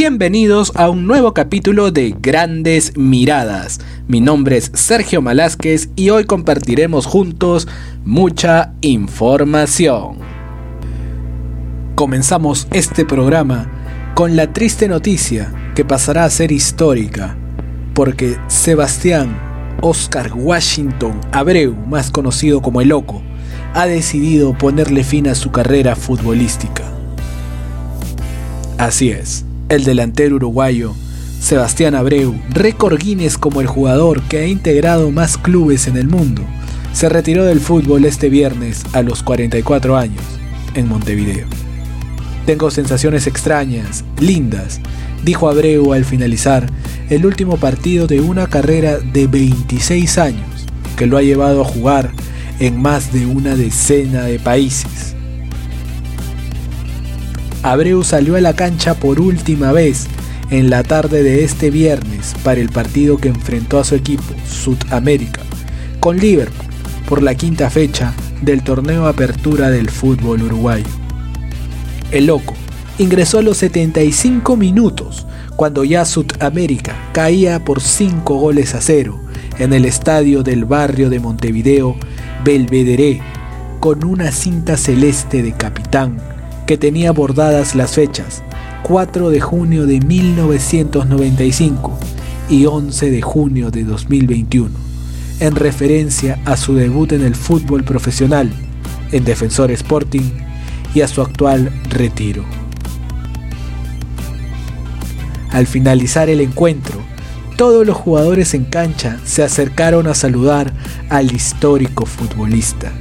Bienvenidos a un nuevo capítulo de Grandes Miradas. Mi nombre es Sergio Malásquez y hoy compartiremos juntos mucha información. Comenzamos este programa con la triste noticia que pasará a ser histórica, porque Sebastián Oscar Washington Abreu, más conocido como El Loco, ha decidido ponerle fin a su carrera futbolística. Así es, el delantero uruguayo Sebastián Abreu, récord Guinness como el jugador que ha integrado más clubes en el mundo, se retiró del fútbol este viernes a los 44 años en Montevideo. Tengo sensaciones extrañas, lindas, dijo Abreu al finalizar el último partido de una carrera de 26 años que lo ha llevado a jugar en más de una decena de países. Abreu salió a la cancha por última vez en la tarde de este viernes para el partido que enfrentó a su equipo, Sudamérica, con Liverpool por la quinta fecha del torneo Apertura del fútbol uruguayo. El loco ingresó a los 75 minutos cuando ya Sudamérica caía por 5 goles a 0 en el estadio del barrio de Montevideo, Belvedere, con una cinta celeste de capitán que tenía bordadas las fechas 4 de junio de 1995 y 11 de junio de 2021, en referencia a su debut en el fútbol profesional en Defensor Sporting y a su actual retiro. Al finalizar el encuentro, todos los jugadores en cancha se acercaron a saludar al histórico futbolista.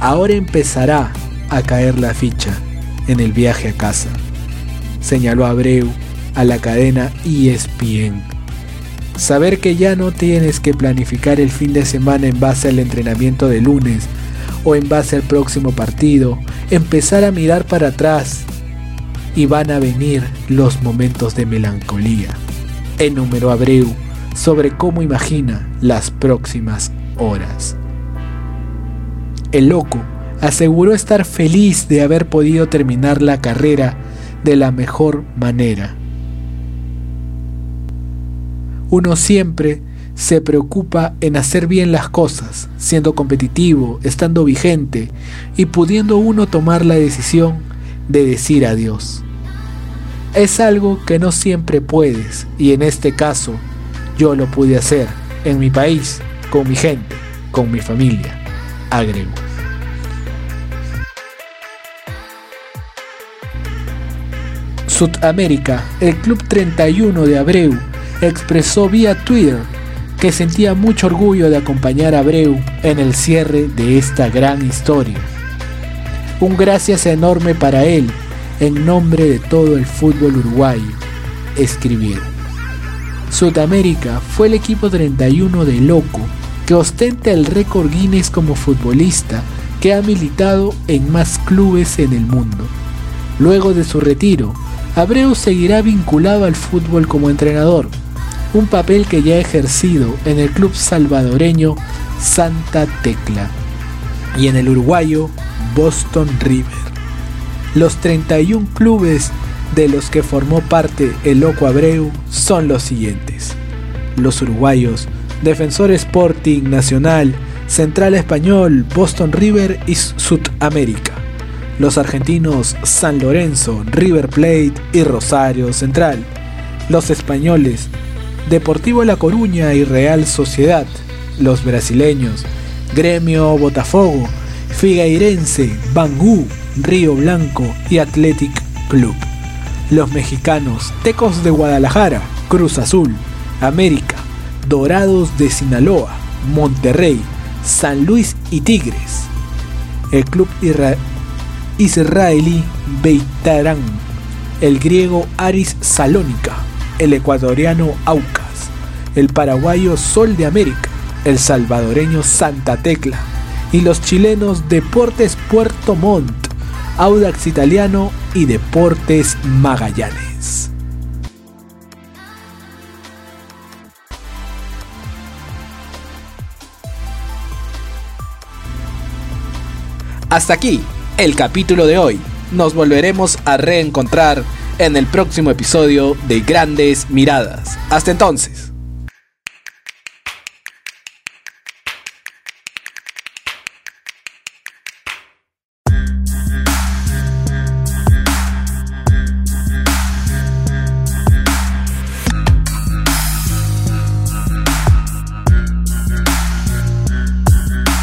Ahora empezará a caer la ficha en el viaje a casa, señaló Abreu a la cadena ESPN. Saber que ya no tienes que planificar el fin de semana en base al entrenamiento de lunes o en base al próximo partido, empezar a mirar para atrás y van a venir los momentos de melancolía enumeró Abreu sobre cómo imagina las próximas horas. El loco aseguró estar feliz de haber podido terminar la carrera de la mejor manera. Uno siempre se preocupa en hacer bien las cosas, siendo competitivo, estando vigente y pudiendo uno tomar la decisión de decir adiós es algo que no siempre puedes y en este caso yo lo pude hacer en mi país, con mi gente, con mi familia, agregó. Sudamérica, el Club 31 de Abreu, expresó vía Twitter que sentía mucho orgullo de acompañar a Abreu en el cierre de esta gran historia. Un gracias enorme para él en nombre de todo el fútbol uruguayo, escribieron. Sudamérica fue el equipo 31 de Loco que ostenta el récord Guinness como futbolista que ha militado en más clubes en el mundo. Luego de su retiro, Abreu seguirá vinculado al fútbol como entrenador, un papel que ya ha ejercido en el club salvadoreño Santa Tecla y en el uruguayo Boston River. Los 31 clubes de los que formó parte el Loco Abreu son los siguientes. Los uruguayos, Defensor Sporting Nacional, Central Español, Boston River y Sudamérica. Los argentinos San Lorenzo, River Plate y Rosario Central. Los españoles Deportivo La Coruña y Real Sociedad. Los brasileños Gremio Botafogo, Figueirense, Bangú, Río Blanco y Athletic Club. Los mexicanos Tecos de Guadalajara, Cruz Azul, América, Dorados de Sinaloa, Monterrey, San Luis y Tigres. El club israelí Beitarán, el griego Aris Salónica, el ecuatoriano Aucas, el paraguayo Sol de América, el salvadoreño Santa Tecla y los chilenos Deportes Puerto Montt Audax Italiano y Deportes Magallanes. Hasta aquí el capítulo de hoy. Nos volveremos a reencontrar en el próximo episodio de Grandes Miradas. Hasta entonces.